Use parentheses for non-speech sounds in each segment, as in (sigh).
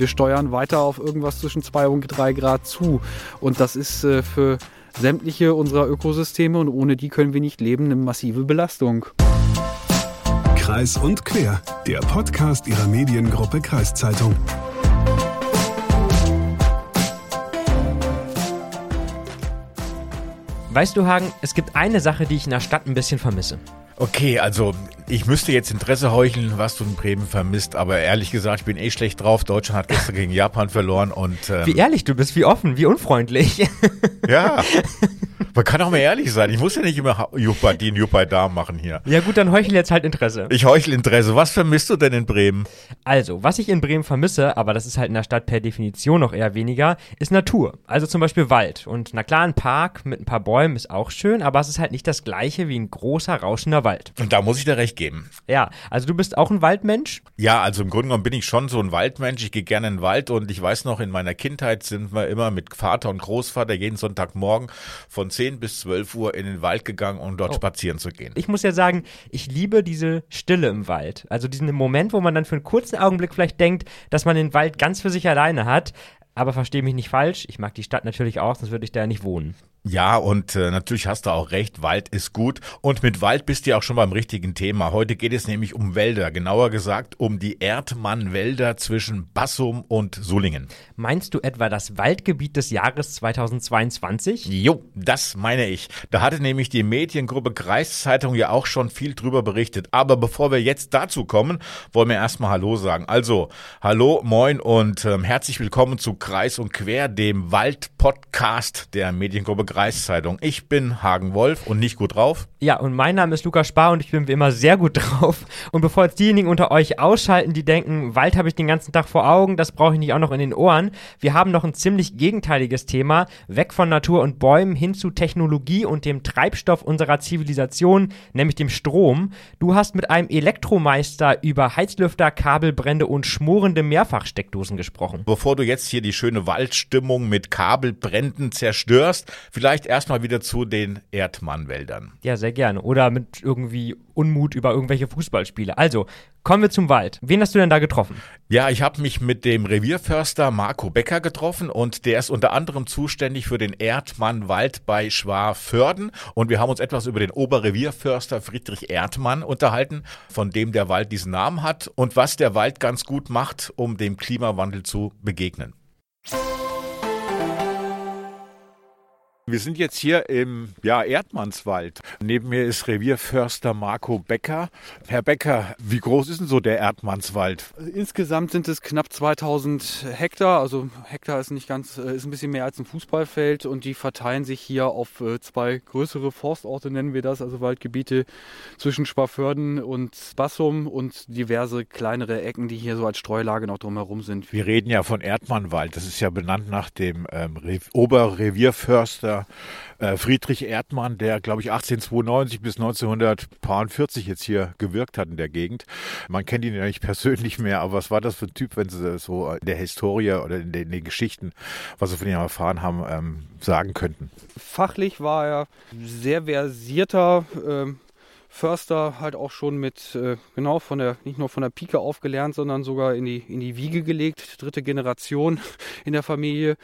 wir steuern weiter auf irgendwas zwischen 2 und 3 Grad zu. Und das ist äh, für sämtliche unserer Ökosysteme und ohne die können wir nicht leben, eine massive Belastung. Kreis und Quer, der Podcast ihrer Mediengruppe Kreiszeitung. Weißt du, Hagen, es gibt eine Sache, die ich in der Stadt ein bisschen vermisse. Okay, also ich müsste jetzt Interesse heucheln, was du in Bremen vermisst, aber ehrlich gesagt, ich bin eh schlecht drauf. Deutschland hat gestern gegen Japan verloren und ähm, Wie ehrlich du bist, wie offen, wie unfreundlich. ja, (laughs) man kann auch mal ehrlich sein. Ich muss ja nicht immer Juppei die Juppei da machen hier. ja gut, dann heuchel jetzt halt Interesse. Ich heuchle Interesse. Was vermisst du denn in Bremen? Also, was ich in Bremen vermisse, aber das ist halt in der Stadt per Definition noch eher weniger, ist Natur. Also zum Beispiel Wald. Und na klar, ein Park mit ein paar Bäumen ist auch schön, aber es ist halt nicht das gleiche wie ein großer, rauschender Wald. Und da muss ich dir recht geben. Ja, also du bist auch ein Waldmensch? Ja, also im Grunde genommen bin ich schon so ein Waldmensch. Ich gehe gerne in den Wald und ich weiß noch, in meiner Kindheit sind wir immer mit Vater und Großvater jeden Sonntagmorgen von 10 bis 12 Uhr in den Wald gegangen, um dort Oh. spazieren zu gehen. Ich muss ja sagen, ich liebe diese Stille im Wald. Also diesen Moment, wo man dann für einen kurzen Augenblick vielleicht denkt, dass man den Wald ganz für sich alleine hat. Aber verstehe mich nicht falsch, ich mag die Stadt natürlich auch, sonst würde ich da ja nicht wohnen. Ja, und äh, natürlich hast du auch recht, Wald ist gut. Und mit Wald bist du ja auch schon beim richtigen Thema. Heute geht es nämlich um Wälder, genauer gesagt um die Erdmann-Wälder zwischen Bassum und Sulingen. Meinst du etwa das Waldgebiet des Jahres 2022? Jo, das meine ich. Da hatte nämlich die Mediengruppe Kreiszeitung ja auch schon viel drüber berichtet. Aber bevor wir jetzt dazu kommen, wollen wir erstmal Hallo sagen. Also, hallo, moin und ähm, herzlich willkommen zu Kreis und Quer, dem Wald-Podcast der Mediengruppe Kreiszeitung. Ich bin Hagen Wolf und nicht gut drauf. Ja, und mein Name ist Lukas Spar und ich bin wie immer sehr gut (laughs) drauf. Und bevor jetzt diejenigen unter euch ausschalten, die denken, Wald habe ich den ganzen Tag vor Augen, das brauche ich nicht auch noch in den Ohren. Wir haben noch ein ziemlich gegenteiliges Thema. Weg von Natur und Bäumen hin zu Technologie und dem Treibstoff unserer Zivilisation, nämlich dem Strom. Du hast mit einem Elektromeister über Heizlüfter, Kabelbrände und schmorende Mehrfachsteckdosen gesprochen. Bevor du jetzt hier die schöne Waldstimmung mit Kabelbränden zerstörst, vielleicht erstmal wieder zu den Erdmannwäldern. Ja, sehr gerne. Oder mit irgendwie Unmut über irgendwelche Fußballspiele. Also, kommen wir zum Wald. Wen hast du denn da getroffen? Ja, ich habe mich mit dem Revierförster Marco Becker getroffen und der ist unter anderem zuständig für den Erdmannwald bei Schwarförden und wir haben uns etwas über den Oberrevierförster Friedrich Erdmann unterhalten, von dem der Wald diesen Namen hat und was der Wald ganz gut macht, um dem Klimawandel zu begegnen. Wir sind jetzt hier im ja, Erdmannswald. Neben mir ist Revierförster Marco Becker. Herr Becker, wie groß ist denn so der Erdmannswald? Insgesamt sind es knapp 2000 Hektar. Also Hektar ist nicht ganz, äh, ist ein bisschen mehr als ein Fußballfeld und die verteilen sich hier auf äh, zwei größere Forstorte, nennen wir das, also Waldgebiete zwischen Schwaförden und Bassum und diverse kleinere Ecken, die hier so als Streulage noch drumherum sind. Wir reden ja von Erdmannwald. Das ist ja benannt nach dem ähm, Re Äh, Friedrich Erdmann, der, glaube ich, 1892 bis 1940 jetzt hier gewirkt hat in der Gegend. Man kennt ihn ja nicht (laughs) persönlich mehr, aber was war das für ein Typ, wenn Sie so in der Historie oder in den, in den Geschichten, was Sie von ihm erfahren haben, ähm, sagen könnten? Fachlich war er sehr versierter ähm, Förster, halt auch schon mit, äh, genau, von der, nicht nur von der Pike aufgelernt, sondern sogar in die, in die Wiege gelegt. Dritte Generation (laughs) in der Familie,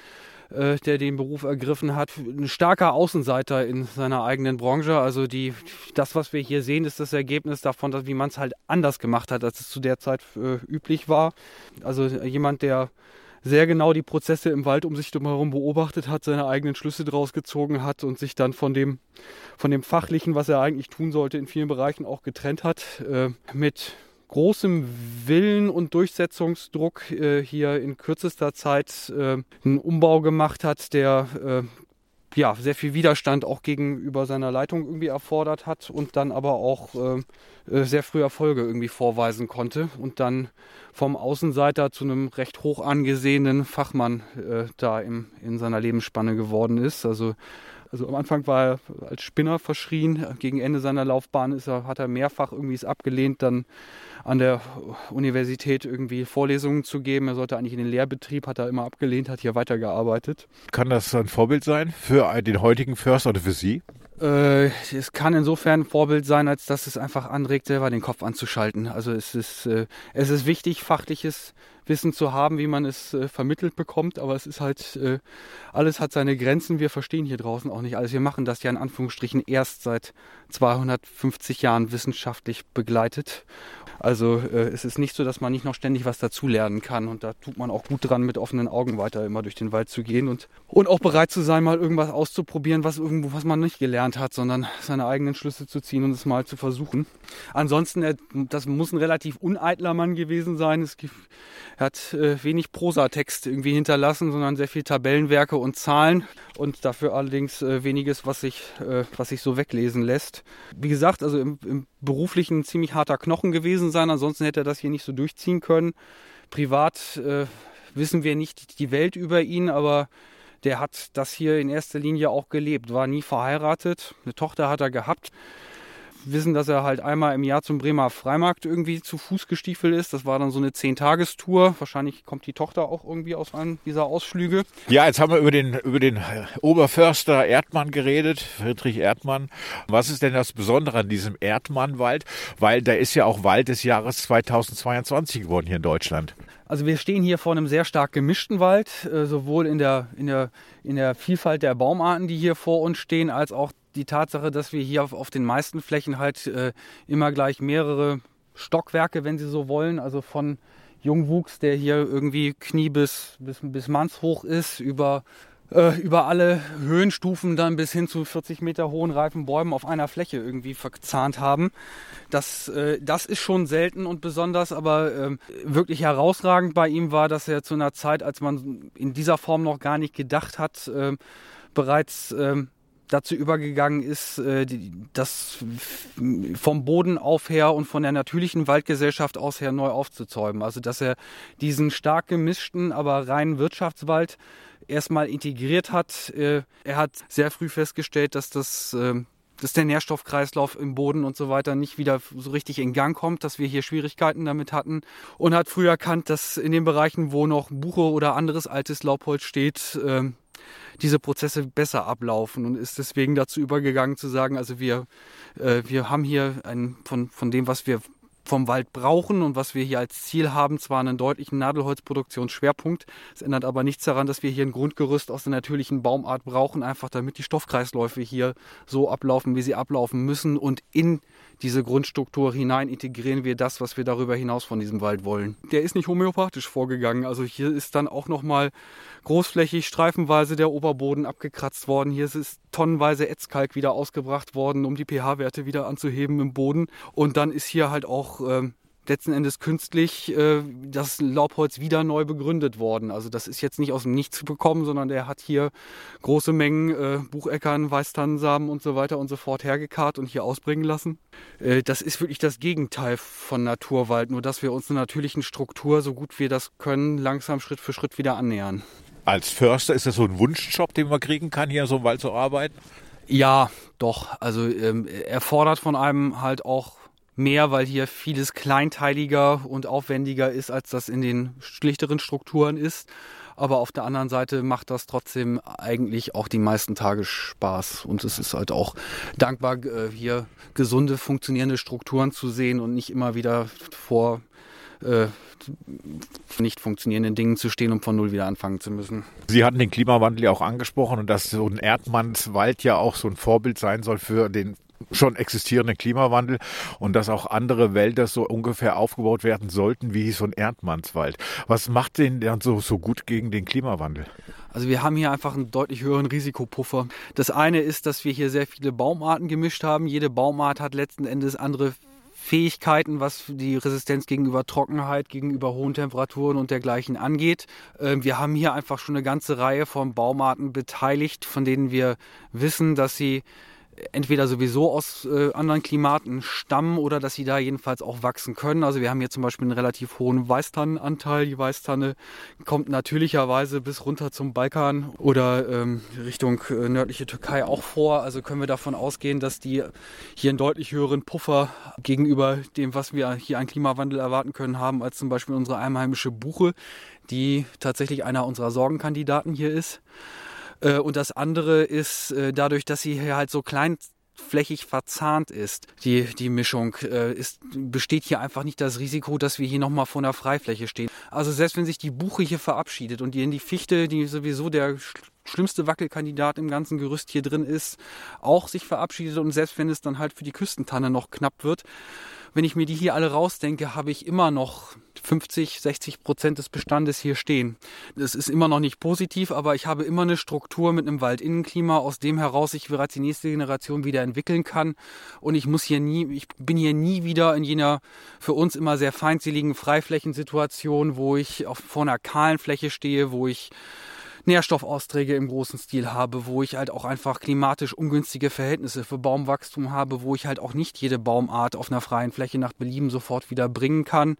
äh, der den Beruf ergriffen hat. Ein starker Außenseiter in seiner eigenen Branche. Also die, das, was wir hier sehen, ist das Ergebnis davon, dass, wie man es halt anders gemacht hat, als es zu der Zeit äh, üblich war. Also jemand, der sehr genau die Prozesse im Wald um sich herum beobachtet hat, seine eigenen Schlüsse draus gezogen hat und sich dann von dem, von dem Fachlichen, was er eigentlich tun sollte, in vielen Bereichen auch getrennt hat. Äh, mit großem Willen und Durchsetzungsdruck äh, hier in kürzester Zeit äh, einen Umbau gemacht hat, der äh, ja, sehr viel Widerstand auch gegenüber seiner Leitung irgendwie erfordert hat und dann aber auch äh, äh, sehr früh Erfolge irgendwie vorweisen konnte und dann vom Außenseiter zu einem recht hoch angesehenen Fachmann äh, da im, in seiner Lebensspanne geworden ist. Also, also am Anfang war er als Spinner verschrien, gegen Ende seiner Laufbahn ist er, hat er mehrfach irgendwie es abgelehnt, dann an der Universität irgendwie Vorlesungen zu geben. Er sollte eigentlich in den Lehrbetrieb, hat er immer abgelehnt, hat hier weitergearbeitet. Kann das ein Vorbild sein für den heutigen Förster oder für Sie? Äh, es kann insofern ein Vorbild sein, als dass es einfach anregt, selber den Kopf anzuschalten. Also es ist, äh, es ist wichtig, fachliches Wissen zu haben, wie man es äh, vermittelt bekommt, aber es ist halt, äh, alles hat seine Grenzen. Wir verstehen hier draußen auch nicht alles. Wir machen das ja in Anführungsstrichen erst seit 250 Jahren wissenschaftlich begleitet. Also äh, es ist nicht so, dass man nicht noch ständig was dazulernen kann und da tut man auch gut dran, mit offenen Augen weiter immer durch den Wald zu gehen und, und auch bereit zu sein, mal irgendwas auszuprobieren, was irgendwo, was man nicht gelernt hat, sondern seine eigenen Schlüsse zu ziehen und es mal zu versuchen. Ansonsten, er, das muss ein relativ uneitler Mann gewesen sein. Es er hat äh, wenig Prosatext irgendwie hinterlassen, sondern sehr viel Tabellenwerke und Zahlen und dafür allerdings äh, weniges, was sich, äh, was sich so weglesen lässt. Wie gesagt, also im, im beruflichen ziemlich harter Knochen gewesen sein, ansonsten hätte er das hier nicht so durchziehen können. Privat äh, wissen wir nicht die Welt über ihn, aber der hat das hier in erster Linie auch gelebt, war nie verheiratet, eine Tochter hat er gehabt wissen, dass er halt einmal im Jahr zum Bremer Freimarkt irgendwie zu Fuß gestiefelt ist. Das war dann so eine Zehn-Tagestour. Wahrscheinlich kommt die Tochter auch irgendwie aus einem dieser Ausflüge. Ja, jetzt haben wir über den, über den Oberförster Erdmann geredet, Friedrich Erdmann. Was ist denn das Besondere an diesem Erdmannwald? Weil da ist ja auch Wald des Jahres 2022 geworden hier in Deutschland. Also wir stehen hier vor einem sehr stark gemischten Wald, äh, sowohl in der, in, der, in der Vielfalt der Baumarten, die hier vor uns stehen, als auch die Tatsache, dass wir hier auf, auf den meisten Flächen halt äh, immer gleich mehrere Stockwerke, wenn Sie so wollen, also von Jungwuchs, der hier irgendwie Knie bis, bis, bis mannshoch ist, über, äh, über alle Höhenstufen dann bis hin zu 40 Meter hohen reifen Bäumen auf einer Fläche irgendwie verzahnt haben. Das, äh, das ist schon selten und besonders, aber äh, wirklich herausragend bei ihm war, dass er zu einer Zeit, als man in dieser Form noch gar nicht gedacht hat, äh, bereits ähm, dazu übergegangen ist, äh, das vom Boden auf her und von der natürlichen Waldgesellschaft aus her neu aufzuzäumen. Also dass er diesen stark gemischten, aber reinen Wirtschaftswald erstmal integriert hat. Äh, er hat sehr früh festgestellt, dass das äh, dass der Nährstoffkreislauf im Boden und so weiter nicht wieder so richtig in Gang kommt, dass wir hier Schwierigkeiten damit hatten und hat früh erkannt, dass in den Bereichen, wo noch Buche oder anderes altes Laubholz steht, diese Prozesse besser ablaufen und ist deswegen dazu übergegangen zu sagen, also wir, äh, wir haben hier ein, von, von dem, was wir vom Wald brauchen und was wir hier als Ziel haben, zwar einen deutlichen Nadelholzproduktionsschwerpunkt. Es ändert aber nichts daran, dass wir hier ein Grundgerüst aus der natürlichen Baumart brauchen, einfach damit die Stoffkreisläufe hier so ablaufen, wie sie ablaufen müssen und in diese Grundstruktur hinein integrieren wir das, was wir darüber hinaus von diesem Wald wollen. Der ist nicht homöopathisch vorgegangen. Also hier ist dann auch nochmal großflächig streifenweise der Oberboden abgekratzt worden. Hier ist tonnenweise Ätzkalk wieder ausgebracht worden, um die pH-Werte wieder anzuheben im Boden. Und dann ist hier halt auch ähm, letzten Endes künstlich äh, das Laubholz wieder neu begründet worden. Also das ist jetzt nicht aus dem Nichts bekommen, sondern der hat hier große Mengen äh, Bucheckern, Weißtannensamen und so weiter und so fort hergekarrt und hier ausbringen lassen. Äh, das ist wirklich das Gegenteil von Naturwald, nur dass wir uns einer natürlichen Struktur, so gut wir das können, langsam Schritt für Schritt wieder annähern. Als Förster ist das so ein Wunschjob, den man kriegen kann, hier so im Wald zu arbeiten? Ja, doch. Also ähm, er von einem halt auch mehr, weil hier vieles kleinteiliger und aufwendiger ist, als das in den schlichteren Strukturen ist. Aber auf der anderen Seite macht das trotzdem eigentlich auch die meisten Tage Spaß. Und es ist halt auch dankbar, äh, hier gesunde, funktionierende Strukturen zu sehen und nicht immer wieder vor äh, nicht funktionierenden Dingen zu stehen, um von Null wieder anfangen zu müssen. Sie hatten den Klimawandel ja auch angesprochen und dass so ein Erdmannswald ja auch so ein Vorbild sein soll für den schon existierenden Klimawandel und dass auch andere Wälder so ungefähr aufgebaut werden sollten wie so ein Erdmannswald. Was macht den dann so, so gut gegen den Klimawandel? Also wir haben hier einfach einen deutlich höheren Risikopuffer. Das eine ist, dass wir hier sehr viele Baumarten gemischt haben. Jede Baumart hat letzten Endes andere Fähigkeiten, was die Resistenz gegenüber Trockenheit, gegenüber hohen Temperaturen und dergleichen angeht. Ähm, wir haben hier einfach schon eine ganze Reihe von Baumarten beteiligt, von denen wir wissen, dass sie entweder sowieso aus äh, anderen Klimaten stammen oder dass sie da jedenfalls auch wachsen können. Also wir haben hier zum Beispiel einen relativ hohen Weißtannenanteil. Die Weißtanne kommt natürlicherweise bis runter zum Balkan oder ähm, Richtung äh, nördliche Türkei auch vor. Also können wir davon ausgehen, dass die hier einen deutlich höheren Puffer gegenüber dem, was wir hier an Klimawandel erwarten können, haben, als zum Beispiel unsere einheimische Buche, die tatsächlich einer unserer Sorgenkandidaten hier ist. Äh, und das andere ist äh, dadurch, dass sie hier halt so klein großflächig verzahnt ist, die, die Mischung, äh, ist, besteht hier einfach nicht das Risiko, dass wir hier nochmal vor einer Freifläche stehen. Also selbst wenn sich die Buche hier verabschiedet und die in die Fichte, die sowieso der schlimmste Wackelkandidat im ganzen Gerüst hier drin ist, auch sich verabschiedet und selbst wenn es dann halt für die Küstentanne noch knapp wird, wenn ich mir die hier alle rausdenke, habe ich immer noch 50, 60 Prozent des Bestandes hier stehen. Das ist immer noch nicht positiv, aber ich habe immer eine Struktur mit einem Waldinnenklima, aus dem heraus ich bereits die nächste Generation wieder entwickeln kann. Und ich muss hier nie, ich bin hier nie wieder in jener für uns immer sehr feindseligen Freiflächensituation, wo ich auf, vor einer kahlen Fläche stehe, wo ich Nährstoffausträge im großen Stil habe, wo ich halt auch einfach klimatisch ungünstige Verhältnisse für Baumwachstum habe, wo ich halt auch nicht jede Baumart auf einer freien Fläche nach Belieben sofort wieder bringen kann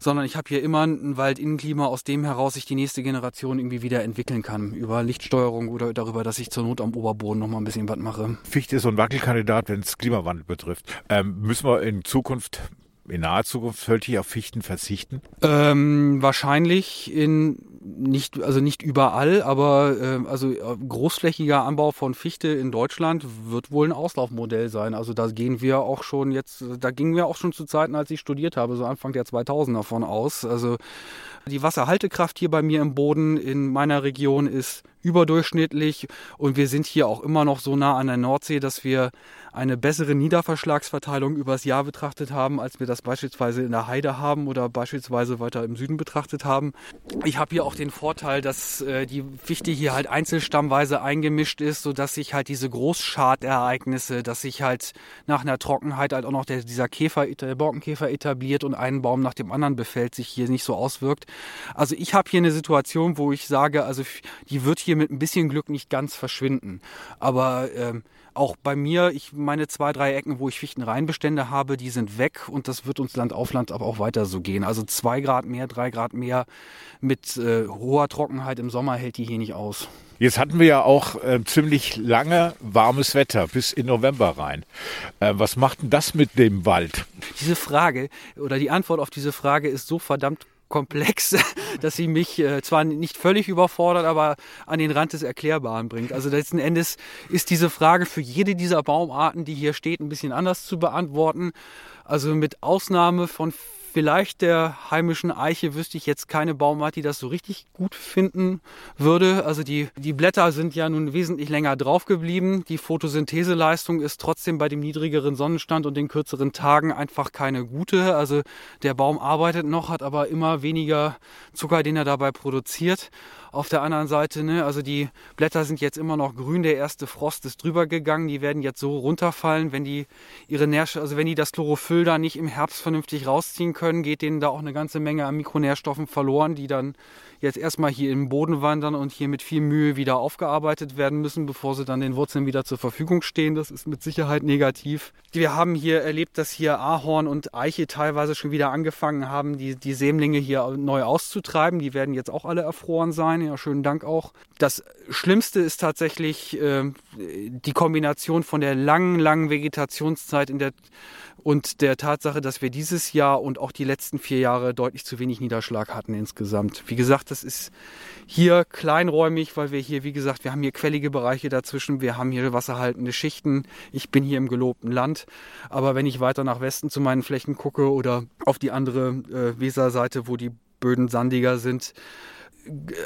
sondern ich habe hier immer ein Waldinnenklima, aus dem heraus ich die nächste Generation irgendwie wieder entwickeln kann. Über Lichtsteuerung oder darüber, dass ich zur Not am Oberboden noch mal ein bisschen was mache. Fichte ist so ein Wackelkandidat, wenn es Klimawandel betrifft. Ähm, müssen wir in Zukunft in naher Zukunft sollte ich auf Fichten verzichten? Ähm, wahrscheinlich in nicht, also nicht überall, aber äh, also äh, großflächiger Anbau von Fichte in Deutschland wird wohl ein Auslaufmodell sein. Also da gehen wir auch schon jetzt, da gingen wir auch schon zu Zeiten, als ich studiert habe, so Anfang der 2000er von aus. Also die Wasserhaltekraft hier bei mir im Boden in meiner Region ist überdurchschnittlich und wir sind hier auch immer noch so nah an der Nordsee, dass wir eine bessere Niederverschlagsverteilung übers Jahr betrachtet haben, als wir das beispielsweise in der Heide haben oder beispielsweise weiter im Süden betrachtet haben. Ich habe hier auch den Vorteil, dass äh, die Fichte hier halt einzelstammweise eingemischt ist, sodass sich halt diese Großschadereignisse, dass sich halt nach einer Trockenheit halt auch noch der, dieser Käfer, der Borkenkäfer etabliert und einen Baum nach dem anderen befällt, sich hier nicht so auswirkt. Also ich habe hier eine Situation, wo ich sage, also die wird hier mit ein bisschen Glück nicht ganz verschwinden. Aber ähm, auch bei mir, ich meine zwei, drei Ecken, wo ich Fichtenreinbestände habe, die sind weg und das wird uns Land auf Land aber auch weiter so gehen. Also zwei Grad mehr, drei Grad mehr mit äh, hoher Trockenheit im Sommer hält die hier nicht aus. Jetzt hatten wir ja auch äh, ziemlich lange warmes Wetter bis in November rein. Äh, was macht denn das mit dem Wald? Diese Frage oder die Antwort auf diese Frage ist so verdammt komplex, (laughs) dass sie mich äh, zwar nicht völlig überfordert, aber an den Rand des Erklärbaren bringt. Also letzten Endes ist diese Frage für jede dieser Baumarten, die hier steht, ein bisschen anders zu beantworten. Also mit Ausnahme von vielleicht der heimischen Eiche wüsste ich jetzt keine Baumart, die das so richtig gut finden würde. Also die, die Blätter sind ja nun wesentlich länger drauf geblieben. Die Photosyntheseleistung ist trotzdem bei dem niedrigeren Sonnenstand und den kürzeren Tagen einfach keine gute. Also der Baum arbeitet noch, hat aber immer weniger Zucker, den er dabei produziert. Auf der anderen Seite, ne, also die Blätter sind jetzt immer noch grün, der erste Frost ist drüber gegangen, die werden jetzt so runterfallen, wenn die ihre Nährstoffe, also wenn die das Chlorophyll da nicht im Herbst vernünftig rausziehen können, geht denen da auch eine ganze Menge an Mikronährstoffen verloren, die dann jetzt erstmal hier im Boden wandern und hier mit viel Mühe wieder aufgearbeitet werden müssen, bevor sie dann den Wurzeln wieder zur Verfügung stehen. Das ist mit Sicherheit negativ. Wir haben hier erlebt, dass hier Ahorn und Eiche teilweise schon wieder angefangen haben, die, die Sämlinge hier neu auszutreiben. Die werden jetzt auch alle erfroren sein. Ja, schönen Dank auch. Das Schlimmste ist tatsächlich äh, die Kombination von der langen, langen Vegetationszeit der und der Tatsache, dass wir dieses Jahr und auch die letzten vier Jahre deutlich zu wenig Niederschlag hatten insgesamt. Wie gesagt, das ist hier kleinräumig, weil wir hier, wie gesagt, wir haben hier quellige Bereiche dazwischen, wir haben hier wasserhaltende Schichten. Ich bin hier im gelobten Land, aber wenn ich weiter nach Westen zu meinen Flächen gucke oder auf die andere äh, Weserseite, wo die Böden sandiger sind,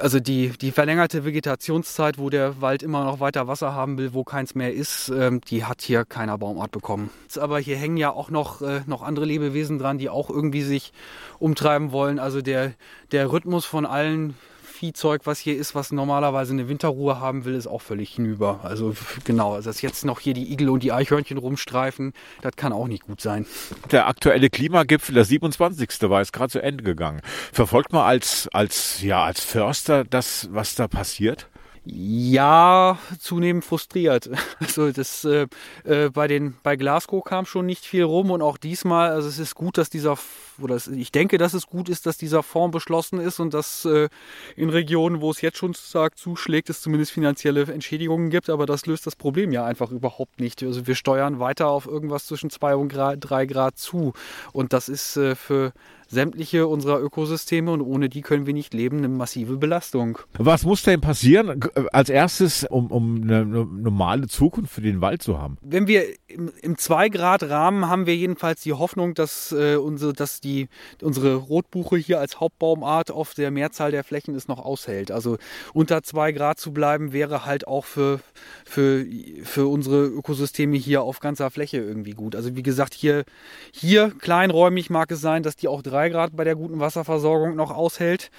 also die, die verlängerte Vegetationszeit, wo der Wald immer noch weiter Wasser haben will, wo keins mehr ist, ähm, die hat hier keiner Baumart bekommen. Aber hier hängen ja auch noch, äh, noch andere Lebewesen dran, die auch irgendwie sich umtreiben wollen. Also der, der Rhythmus von allen Viehzeug, was hier ist, was normalerweise eine Winterruhe haben will, ist auch völlig hinüber. Also genau, also dass jetzt noch hier die Igel und die Eichhörnchen rumstreifen, das kann auch nicht gut sein. Der aktuelle Klimagipfel, der 27. war jetzt gerade zu Ende gegangen. Verfolgt man als, als, ja, als Förster das, was da passiert? Ja, zunehmend frustriert. (laughs) Also das äh, äh, bei den bei Glasgow kam schon nicht viel rum und auch diesmal, also es ist gut, dass dieser oder es, ich denke, dass es gut ist, dass dieser Fonds beschlossen ist und dass äh, in Regionen, wo es jetzt schon stark zuschlägt, es zumindest finanzielle Entschädigungen gibt, aber das löst das Problem ja einfach überhaupt nicht. Also wir steuern weiter auf irgendwas zwischen zwei und drei Grad zu und das ist äh, für sämtliche unserer Ökosysteme und ohne die können wir nicht leben, eine massive Belastung. Was muss denn passieren als erstes, um, um eine, eine normale Zukunft für den Wald zu haben? Wenn wir im, im 2-Grad-Rahmen haben wir jedenfalls die Hoffnung, dass, äh, unsere, dass die, unsere Rotbuche hier als Hauptbaumart auf der Mehrzahl der Flächen es noch aushält. Also unter 2 Grad zu bleiben, wäre halt auch für, für, für unsere Ökosysteme hier auf ganzer Fläche irgendwie gut. Also wie gesagt, hier, hier kleinräumig mag es sein, dass die auch 3 Grad bei der guten Wasserversorgung noch aushält.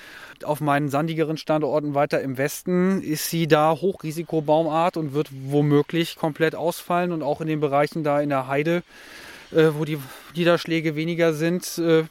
Auf meinen sandigeren Standorten weiter im Westen ist sie da Hochrisikobaumart und wird womöglich komplett ausfallen und auch in den Bereichen da in der Heide, äh, wo die Niederschläge weniger sind, äh,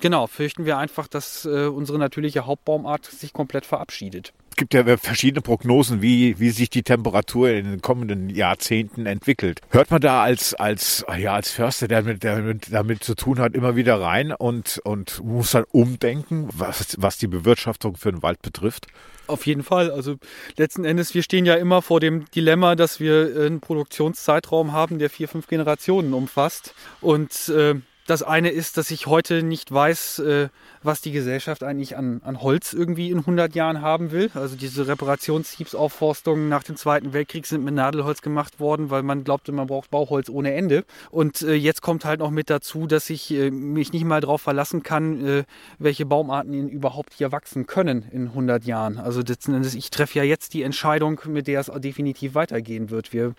genau, fürchten wir einfach, dass äh, unsere natürliche Hauptbaumart sich komplett verabschiedet. Es gibt ja verschiedene Prognosen, wie, wie sich die Temperatur in den kommenden Jahrzehnten entwickelt. Hört man da als, als, ja, als Förster, der mit, der mit, damit zu tun hat, immer wieder rein und, und muss dann umdenken, was, was die Bewirtschaftung für den Wald betrifft? Auf jeden Fall. Also letzten Endes, wir stehen ja immer vor dem Dilemma, dass wir einen Produktionszeitraum haben, der vier, fünf Generationen umfasst. Und äh, das eine ist, dass ich heute nicht weiß, äh, was die Gesellschaft eigentlich an, an Holz irgendwie in 100 Jahren haben will. Also diese Reparationshiebesaufforstungen nach dem Zweiten Weltkrieg sind mit Nadelholz gemacht worden, weil man glaubte, man braucht Bauholz ohne Ende. Und äh, jetzt kommt halt noch mit dazu, dass ich äh, mich nicht mal darauf verlassen kann, äh, welche Baumarten überhaupt hier wachsen können in 100 Jahren. Also ich treffe ja jetzt die Entscheidung, mit der es definitiv weitergehen wird. Wir,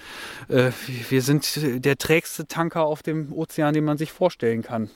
äh, wir sind der trägste Tanker auf dem Ozean, den man sich vorstellen kann.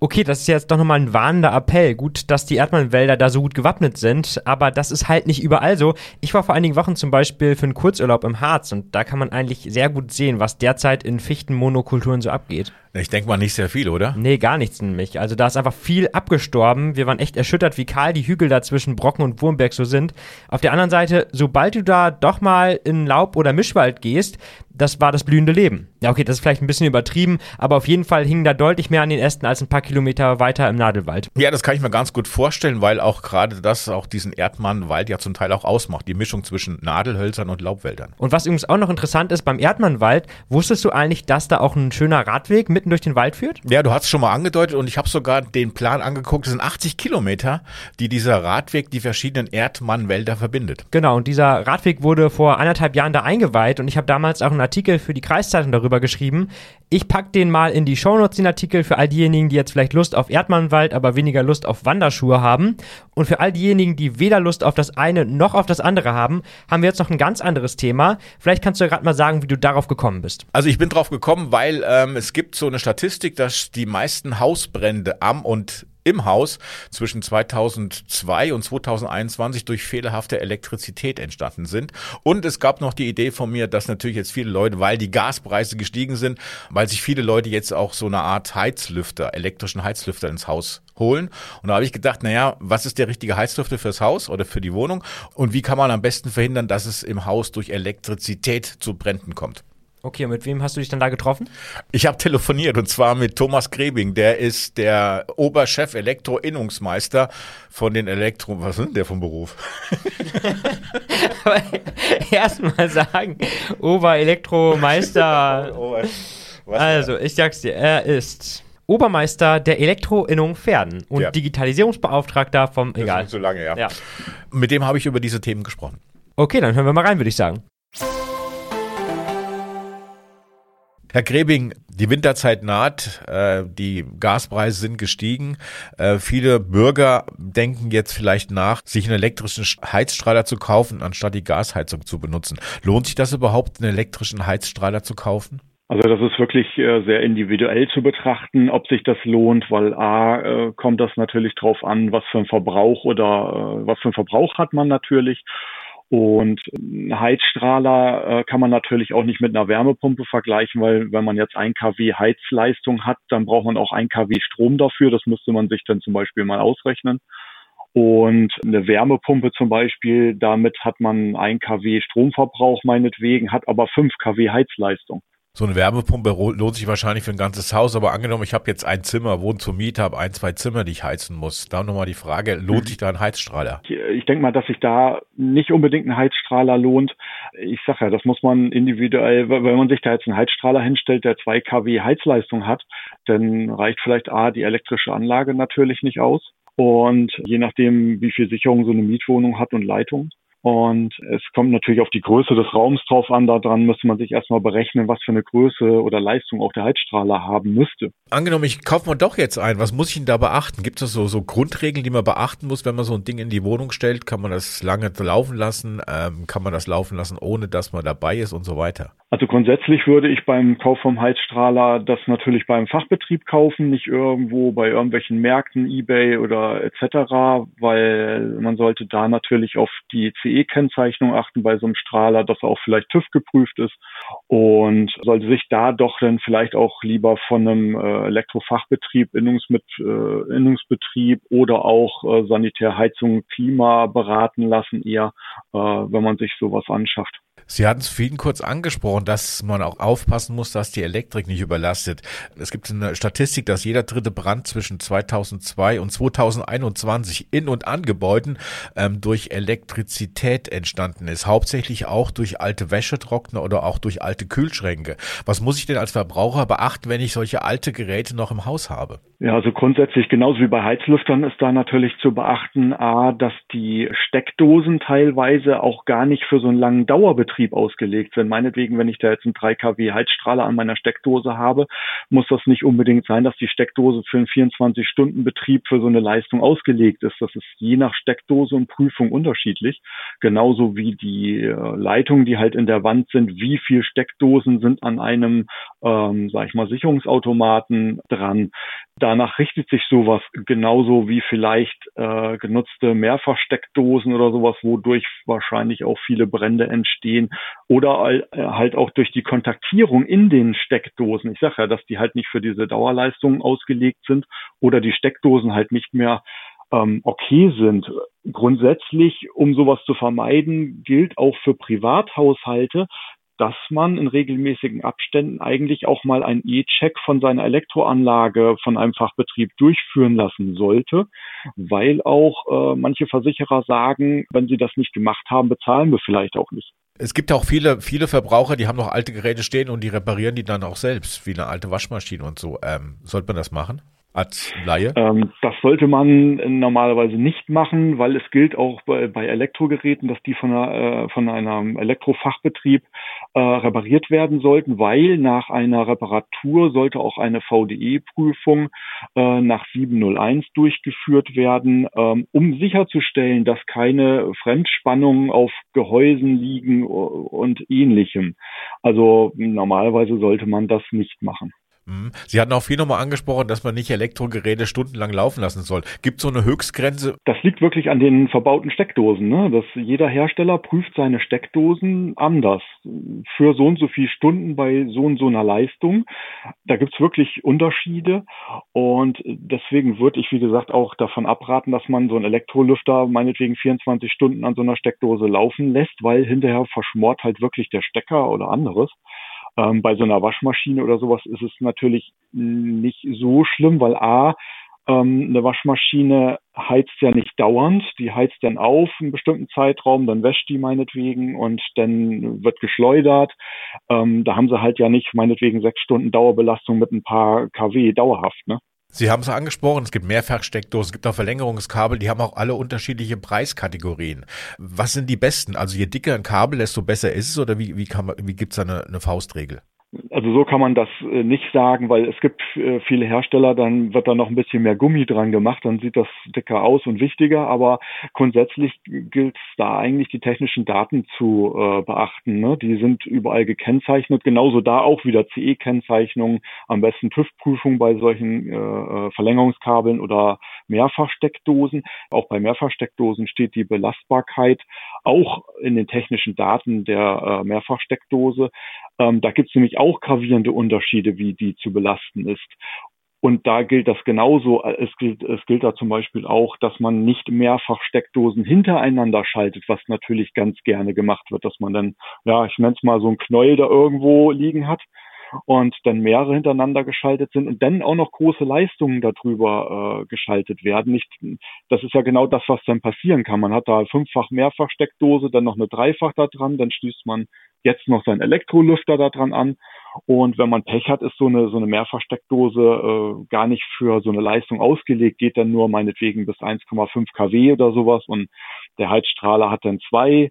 Okay, das ist jetzt doch nochmal ein warnender Appell. Gut, dass die Erdmannwälder da so gut gewappnet sind, aber das ist halt nicht überall so. Ich war vor einigen Wochen zum Beispiel für einen Kurzurlaub im Harz und da kann man eigentlich sehr gut sehen, was derzeit in Fichtenmonokulturen so abgeht. Ich denke mal nicht sehr viel, oder? Nee, gar nichts nämlich. Also da ist einfach viel abgestorben. Wir waren echt erschüttert, wie kahl die Hügel da zwischen Brocken und Wurmberg so sind. Auf der anderen Seite, sobald du da doch mal in Laub- oder Mischwald gehst, das war das blühende Leben. Ja, okay, das ist vielleicht ein bisschen übertrieben, aber auf jeden Fall hingen da deutlich mehr an den Ästen als ein paar Kilometer weiter im Nadelwald. Ja, das kann ich mir ganz gut vorstellen, weil auch gerade das auch diesen Erdmannwald ja zum Teil auch ausmacht, die Mischung zwischen Nadelhölzern und Laubwäldern. Und was übrigens auch noch interessant ist, beim Erdmannwald, wusstest du eigentlich, dass da auch ein schöner Radweg mitten durch den Wald führt? Ja, du hast es schon mal angedeutet und ich habe sogar den Plan angeguckt, es sind 80 Kilometer, die dieser Radweg die verschiedenen Erdmannwälder verbindet. Genau, und dieser Radweg wurde vor anderthalb Jahren da eingeweiht und ich habe damals auch einen Artikel für die Kreiszeitung darüber geschrieben. Ich packe den mal in die Shownotes, den Artikel, für all diejenigen, die jetzt vielleicht Lust auf Erdmannwald, aber weniger Lust auf Wanderschuhe haben. Und für all diejenigen, die weder Lust auf das eine noch auf das andere haben, haben wir jetzt noch ein ganz anderes Thema. Vielleicht kannst du ja gerade mal sagen, wie du darauf gekommen bist. Also ich bin drauf gekommen, weil ähm, es gibt so eine Statistik, dass die meisten Hausbrände am und im Haus zwischen 2002 und 2021 durch fehlerhafte Elektrizität entstanden sind. Und es gab noch die Idee von mir, dass natürlich jetzt viele Leute, weil die Gaspreise gestiegen sind, weil sich viele Leute jetzt auch so eine Art Heizlüfter, elektrischen Heizlüfter ins Haus holen. Und da habe ich gedacht, naja, was ist der richtige Heizlüfter fürs Haus oder für die Wohnung? Und wie kann man am besten verhindern, dass es im Haus durch Elektrizität zu Bränden kommt? Okay, und mit wem hast du dich dann da getroffen? Ich habe telefoniert und zwar mit Thomas Grebing. Der ist der Oberchef Elektroinnungsmeister von den Elektro... Was ist denn der vom Beruf? (laughs) Erstmal sagen, Oberelektromeister. (laughs) also, ich sag's dir, er ist Obermeister der Elektroinnung Pferden und ja. Digitalisierungsbeauftragter vom... Das egal. Ist so lange, ja. ja. Mit dem habe ich über diese Themen gesprochen. Okay, dann hören wir mal rein, würde ich sagen. Herr Grebing, die Winterzeit naht, äh, die Gaspreise sind gestiegen. Äh, viele Bürger denken jetzt vielleicht nach, sich einen elektrischen Heizstrahler zu kaufen, anstatt die Gasheizung zu benutzen. Lohnt sich das überhaupt, einen elektrischen Heizstrahler zu kaufen? Also das ist wirklich äh, sehr individuell zu betrachten, ob sich das lohnt, weil A äh, kommt das natürlich drauf an, was für ein Verbrauch oder äh, was für ein Verbrauch hat man natürlich und ein Heizstrahler äh, kann man natürlich auch nicht mit einer Wärmepumpe vergleichen, weil wenn man jetzt ein kW Heizleistung hat, dann braucht man auch ein kW Strom dafür. Das müsste man sich dann zum Beispiel mal ausrechnen. Und eine Wärmepumpe zum Beispiel, damit hat man ein kW Stromverbrauch meinetwegen, hat aber fünf kW Heizleistung. So eine Wärmepumpe lohnt sich wahrscheinlich für ein ganzes Haus, aber angenommen, ich habe jetzt ein Zimmer, wohne zur Miete, habe ein, zwei Zimmer, die ich heizen muss. Da nochmal die Frage, lohnt sich da ein Heizstrahler? Ich, ich denke mal, dass sich da nicht unbedingt ein Heizstrahler lohnt. Ich sage ja, das muss man individuell, wenn man sich da jetzt einen Heizstrahler hinstellt, der 2 kW Heizleistung hat, dann reicht vielleicht A, die elektrische Anlage natürlich nicht aus. Und je nachdem, wie viel Sicherung so eine Mietwohnung hat und Leitung, und es kommt natürlich auf die Größe des Raums drauf an. Daran müsste man sich erstmal berechnen, was für eine Größe oder Leistung auch der Heizstrahler haben müsste. Angenommen, ich kaufe mal doch jetzt ein. Was muss ich denn da beachten? Gibt es so, so Grundregeln, die man beachten muss, wenn man so ein Ding in die Wohnung stellt? Kann man das lange laufen lassen? Ähm, kann man das laufen lassen, ohne dass man dabei ist und so weiter? Also grundsätzlich würde ich beim Kauf vom Heizstrahler das natürlich beim Fachbetrieb kaufen, nicht irgendwo bei irgendwelchen Märkten, eBay oder etc., weil man sollte da natürlich auf die CE-Kennzeichnung achten bei so einem Strahler, dass er auch vielleicht TÜV geprüft ist und sollte sich da doch dann vielleicht auch lieber von einem äh, Elektrofachbetrieb, Innungsmit, äh, Innungsbetrieb oder auch äh, Sanitärheizung, Klima beraten lassen eher, äh, wenn man sich sowas anschafft. Sie hatten es vorhin kurz angesprochen, dass man auch aufpassen muss, dass die Elektrik nicht überlastet. Es gibt eine Statistik, dass jeder dritte Brand zwischen 2002 und 2021 in und an Gebäuden ähm, durch Elektrizität entstanden ist. Hauptsächlich auch durch alte Wäschetrockner oder auch durch alte Kühlschränke. Was muss ich denn als Verbraucher beachten, wenn ich solche alte Geräte noch im Haus habe? Ja, also grundsätzlich genauso wie bei Heizlüftern ist da natürlich zu beachten, a, dass die Steckdosen teilweise auch gar nicht für so einen langen Dauerbetrieb ausgelegt sind. Meinetwegen, wenn ich da jetzt einen 3 kW Heizstrahler an meiner Steckdose habe, muss das nicht unbedingt sein, dass die Steckdose für einen 24-Stunden-Betrieb für so eine Leistung ausgelegt ist. Das ist je nach Steckdose und Prüfung unterschiedlich. Genauso wie die äh, Leitungen, die halt in der Wand sind, wie viel Steckdosen sind an einem, ähm, sag ich mal, Sicherungsautomaten dran Danach richtet sich sowas genauso wie vielleicht äh, genutzte Mehrfachsteckdosen oder sowas, wodurch wahrscheinlich auch viele Brände entstehen oder äh, halt auch durch die Kontaktierung in den Steckdosen. Ich sage ja, dass die halt nicht für diese Dauerleistungen ausgelegt sind oder die Steckdosen halt nicht mehr ähm, okay sind. Grundsätzlich, um sowas zu vermeiden, gilt auch für Privathaushalte, dass man in regelmäßigen Abständen eigentlich auch mal einen E-Check von seiner Elektroanlage von einem Fachbetrieb durchführen lassen sollte, weil auch äh, manche Versicherer sagen, wenn sie das nicht gemacht haben, bezahlen wir vielleicht auch nicht. Es gibt auch viele, viele Verbraucher, die haben noch alte Geräte stehen und die reparieren die dann auch selbst, wie eine alte Waschmaschine und so. Ähm, sollte man das machen? Als Laie? Ähm, das sollte man normalerweise nicht machen, weil es gilt auch bei, bei Elektrogeräten, dass die von, einer, äh, von einem Elektrofachbetrieb äh, repariert werden sollten, weil nach einer Reparatur sollte auch eine VDE-Prüfung äh, nach 701 durchgeführt werden, ähm, um sicherzustellen, dass keine Fremdspannungen auf Gehäusen liegen und ähnlichem. Also normalerweise sollte man das nicht machen. Mhm. Sie hatten auch viel nochmal angesprochen, dass man nicht Elektrogeräte stundenlang laufen lassen soll. Gibt es so eine Höchstgrenze? Das liegt wirklich an den verbauten Steckdosen. Ne? Dass jeder Hersteller prüft seine Steckdosen anders. Für so und so viele Stunden bei so und so einer Leistung. Da gibt es wirklich Unterschiede. Und deswegen würde ich, wie gesagt, auch davon abraten, dass man so einen Elektrolüfter meinetwegen 24 Stunden an so einer Steckdose laufen lässt, weil hinterher verschmort halt wirklich der Stecker oder anderes. Ähm, bei so einer Waschmaschine oder sowas ist es natürlich nicht so schlimm, weil A, ähm, eine Waschmaschine heizt ja nicht dauernd, die heizt dann auf einen bestimmten Zeitraum, dann wäscht die meinetwegen und dann wird geschleudert. Ähm, da haben sie halt ja nicht meinetwegen sechs Stunden Dauerbelastung mit ein paar kW dauerhaft, ne? Sie haben es angesprochen, es gibt Mehrfachsteckdosen, es gibt auch Verlängerungskabel, die haben auch alle unterschiedliche Preiskategorien. Was sind die besten? Also je dicker ein Kabel, desto besser ist es oder wie, wie, kann man, wie gibt es da eine, eine Faustregel? Also so kann man das äh, nicht sagen, weil es gibt äh, viele Hersteller, dann wird da noch ein bisschen mehr Gummi dran gemacht, dann sieht das dicker aus und wichtiger, aber grundsätzlich gilt es da eigentlich die technischen Daten zu äh, beachten. Ne? Die sind überall gekennzeichnet, genauso da auch wieder CE-Kennzeichnung, am besten TÜV-Prüfung bei solchen äh, Verlängerungskabeln oder Mehrfachsteckdosen. Auch bei Mehrfachsteckdosen steht die Belastbarkeit auch in den technischen Daten der äh, Mehrfachsteckdose. Ähm, da gibt es nämlich auch gravierende Unterschiede, wie die zu belasten ist. Und da gilt das genauso. Es gilt, es gilt da zum Beispiel auch, dass man nicht mehrfach Steckdosen hintereinander schaltet, was natürlich ganz gerne gemacht wird, dass man dann, ja, ich nenne es mal so ein Knäuel da irgendwo liegen hat. und dann mehrere hintereinander geschaltet sind und dann auch noch große Leistungen darüber äh, geschaltet werden. Nicht, das ist ja genau das, was dann passieren kann. Man hat da fünffach mehrfach Steckdose, dann noch eine Dreifach da dran, dann schließt man jetzt noch seinen Elektrolüfter da dran an. Und wenn man Pech hat, ist so eine, so eine Mehrfachsteckdose äh, gar nicht für so eine Leistung ausgelegt, geht dann nur meinetwegen bis 1,5 kW oder sowas und der Heizstrahler hat dann zwei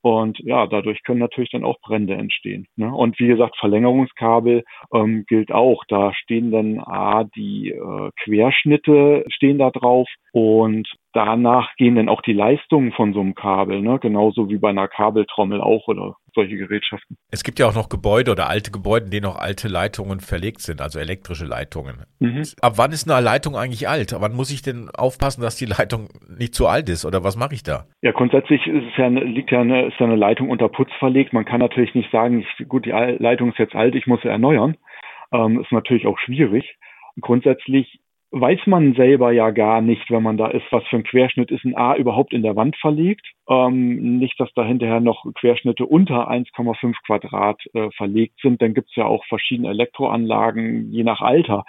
und ja, dadurch können natürlich dann auch Brände entstehen. Ne? Und wie gesagt, Verlängerungskabel ähm, gilt auch. Da stehen dann A, die äh, Querschnitte stehen da drauf und danach gehen dann auch die Leistungen von so einem Kabel, ne? genauso wie bei einer Kabeltrommel auch oder solche Gerätschaften. Es gibt ja auch noch Gebäude oder alte Gebäude, in denen noch alte Leitungen verlegt sind, also elektrische Leitungen. Mhm. Ab wann ist eine Leitung eigentlich alt? Ab wann muss ich denn aufpassen, dass die Leitung nicht zu alt ist oder was mache ich da? Ja, grundsätzlich ist es ja, liegt ja eine, ist ja eine Leitung unter Putz verlegt. Man kann natürlich nicht sagen, ich, gut, die Leitung ist jetzt alt, ich muss sie erneuern. Ähm, ist natürlich auch schwierig. Grundsätzlich weiß man selber ja gar nicht, wenn man da ist, was für ein Querschnitt ist ein A überhaupt in der Wand verlegt. Ähm, nicht, dass da hinterher noch Querschnitte unter 1,5 Quadrat äh, verlegt sind. Dann gibt's ja auch verschiedene Elektroanlagen, je nach Alter.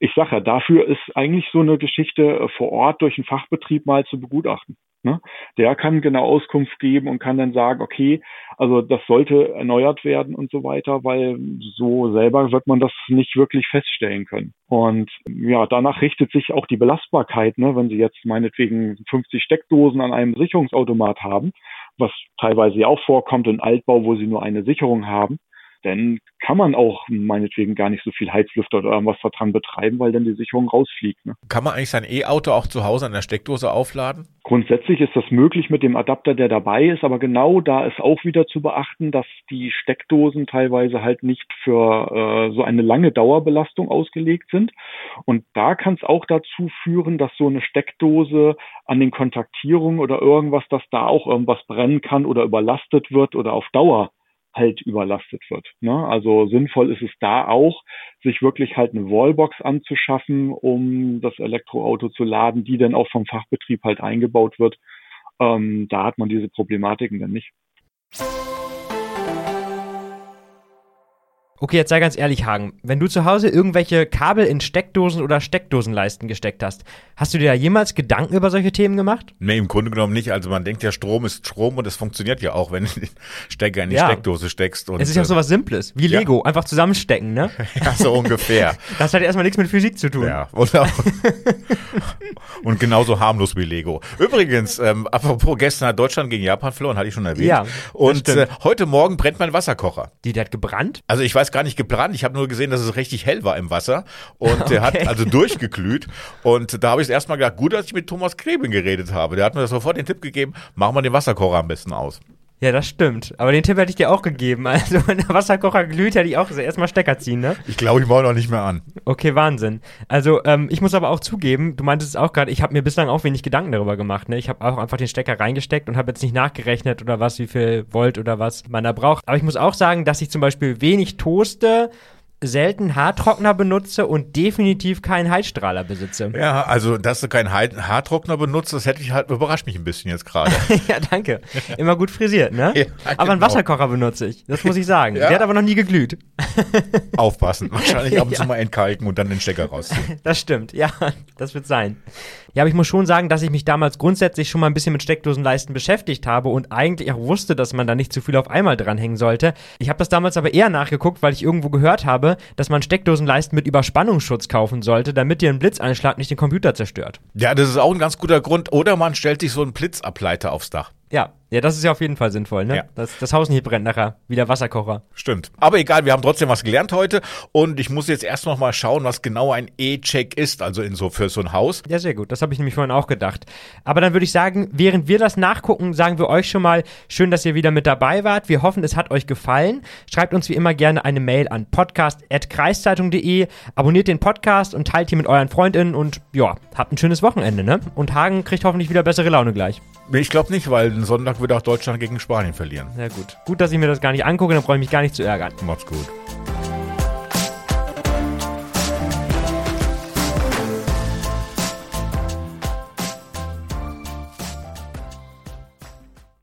Ich sage ja, dafür ist eigentlich so eine Geschichte äh, vor Ort durch einen Fachbetrieb mal zu begutachten. Ne? Der kann genau Auskunft geben und kann dann sagen, okay, also das sollte erneuert werden und so weiter, weil so selber wird man das nicht wirklich feststellen können. Und ja, danach richtet sich auch die Belastbarkeit, ne? wenn Sie jetzt meinetwegen 50 Steckdosen an einem Sicherungsautomat haben, was teilweise ja auch vorkommt in Altbau, wo Sie nur eine Sicherung haben, dann kann man auch meinetwegen gar nicht so viel Heizlüfter oder irgendwas dran betreiben, weil dann die Sicherung rausfliegt. Ne? Kann man eigentlich sein E-Auto auch zu Hause an der Steckdose aufladen? Grundsätzlich ist das möglich mit dem Adapter, der dabei ist, aber genau da ist auch wieder zu beachten, dass die Steckdosen teilweise halt nicht für äh, so eine lange Dauerbelastung ausgelegt sind. Und da kann es auch dazu führen, dass so eine Steckdose an den Kontaktierungen oder irgendwas, dass da auch irgendwas brennen kann oder überlastet wird oder auf Dauer halt überlastet wird. Ne? Also sinnvoll ist es da auch, sich wirklich halt eine Wallbox anzuschaffen, um das Elektroauto zu laden, die dann auch vom Fachbetrieb halt eingebaut wird. Ähm, da hat man diese Problematiken dann nicht. Okay, jetzt sei ganz ehrlich, Hagen. Wenn du zu Hause irgendwelche Kabel in Steckdosen oder Steckdosenleisten gesteckt hast, hast du dir da jemals Gedanken über solche Themen gemacht? Nee, im Grunde genommen nicht. Also man denkt ja, Strom ist Strom und es funktioniert ja auch, wenn du den Stecker in die ja. Steckdose steckst. Und, es ist ja äh, so was Simples, wie Lego, ja. einfach zusammenstecken, ne? (laughs) ja, so ungefähr. (laughs) das hat ja erstmal nichts mit Physik zu tun. Ja, und, auch, (laughs) und genauso harmlos wie Lego. Übrigens, ähm, apropos, gestern hat Deutschland gegen Japan verloren, hatte ich schon erwähnt. Ja, und äh, heute Morgen brennt mein Wasserkocher. Die, der hat gebrannt? Also ich weiß gar nicht gebrannt. Ich habe nur gesehen, dass es richtig hell war im Wasser und okay. der hat also durchgeglüht. Und da habe ich erstmal gedacht, gut, dass ich mit Thomas Kreben geredet habe. Der hat mir sofort den Tipp gegeben, machen wir den Wasserkocher am besten aus. Ja, das stimmt. Aber den Tipp hätte ich dir auch gegeben. (laughs) Also, wenn der Wasserkocher glüht, hätte ich auch erstmal Stecker ziehen, ne? Ich glaube, ich mache noch nicht mehr an. Okay, Wahnsinn. Also, ähm, ich muss aber auch zugeben, du meintest es auch gerade, ich habe mir bislang auch wenig Gedanken darüber gemacht, ne? Ich habe auch einfach den Stecker reingesteckt und habe jetzt nicht nachgerechnet oder was, wie viel Volt oder was man da braucht. Aber ich muss auch sagen, dass ich zum Beispiel wenig toaste selten Haartrockner benutze und definitiv keinen Heizstrahler besitze. Ja, also dass du keinen Haartrockner benutzt, das hätte ich halt überrascht mich ein bisschen jetzt gerade. (laughs) ja, danke. Immer gut frisiert, ne? (laughs) Ja, aber einen genau. Wasserkocher benutze ich, das muss ich sagen. Ja. Der hat aber noch nie geglüht. (laughs) Aufpassen. Wahrscheinlich ab und zu mal entkalken und dann den Stecker rausziehen. Das stimmt, ja, das wird sein. Ja, aber ich muss schon sagen, dass ich mich damals grundsätzlich schon mal ein bisschen mit Steckdosenleisten beschäftigt habe und eigentlich auch wusste, dass man da nicht zu viel auf einmal dranhängen sollte. Ich habe das damals aber eher nachgeguckt, weil ich irgendwo gehört habe, dass man Steckdosenleisten mit Überspannungsschutz kaufen sollte, damit dir ein Blitzeinschlag nicht den Computer zerstört. Ja, das ist auch ein ganz guter Grund. Oder man stellt sich so einen Blitzableiter aufs Dach. Ja, ja, das ist ja auf jeden Fall sinnvoll, ne? Ja. Das, das Haus nicht brennt nachher, wie der Wasserkocher. Stimmt. Aber egal, wir haben trotzdem was gelernt heute und ich muss jetzt erst noch mal schauen, was genau ein E-Check ist, also in so für so ein Haus. Ja, sehr gut. Das habe ich nämlich vorhin auch gedacht. Aber dann würde ich sagen, während wir das nachgucken, sagen wir euch schon mal schön, dass ihr wieder mit dabei wart. Wir hoffen, es hat euch gefallen. Schreibt uns wie immer gerne eine Mail an podcast@kreiszeitung.de. Abonniert den Podcast und teilt ihn mit euren Freundinnen und ja, habt ein schönes Wochenende, ne? Und Hagen kriegt hoffentlich wieder bessere Laune gleich. Ich glaube nicht, weil Sonntag wird auch Deutschland gegen Spanien verlieren. Ja gut. Gut, dass ich mir das gar nicht angucke, dann brauche ich mich gar nicht zu ärgern. Macht's gut.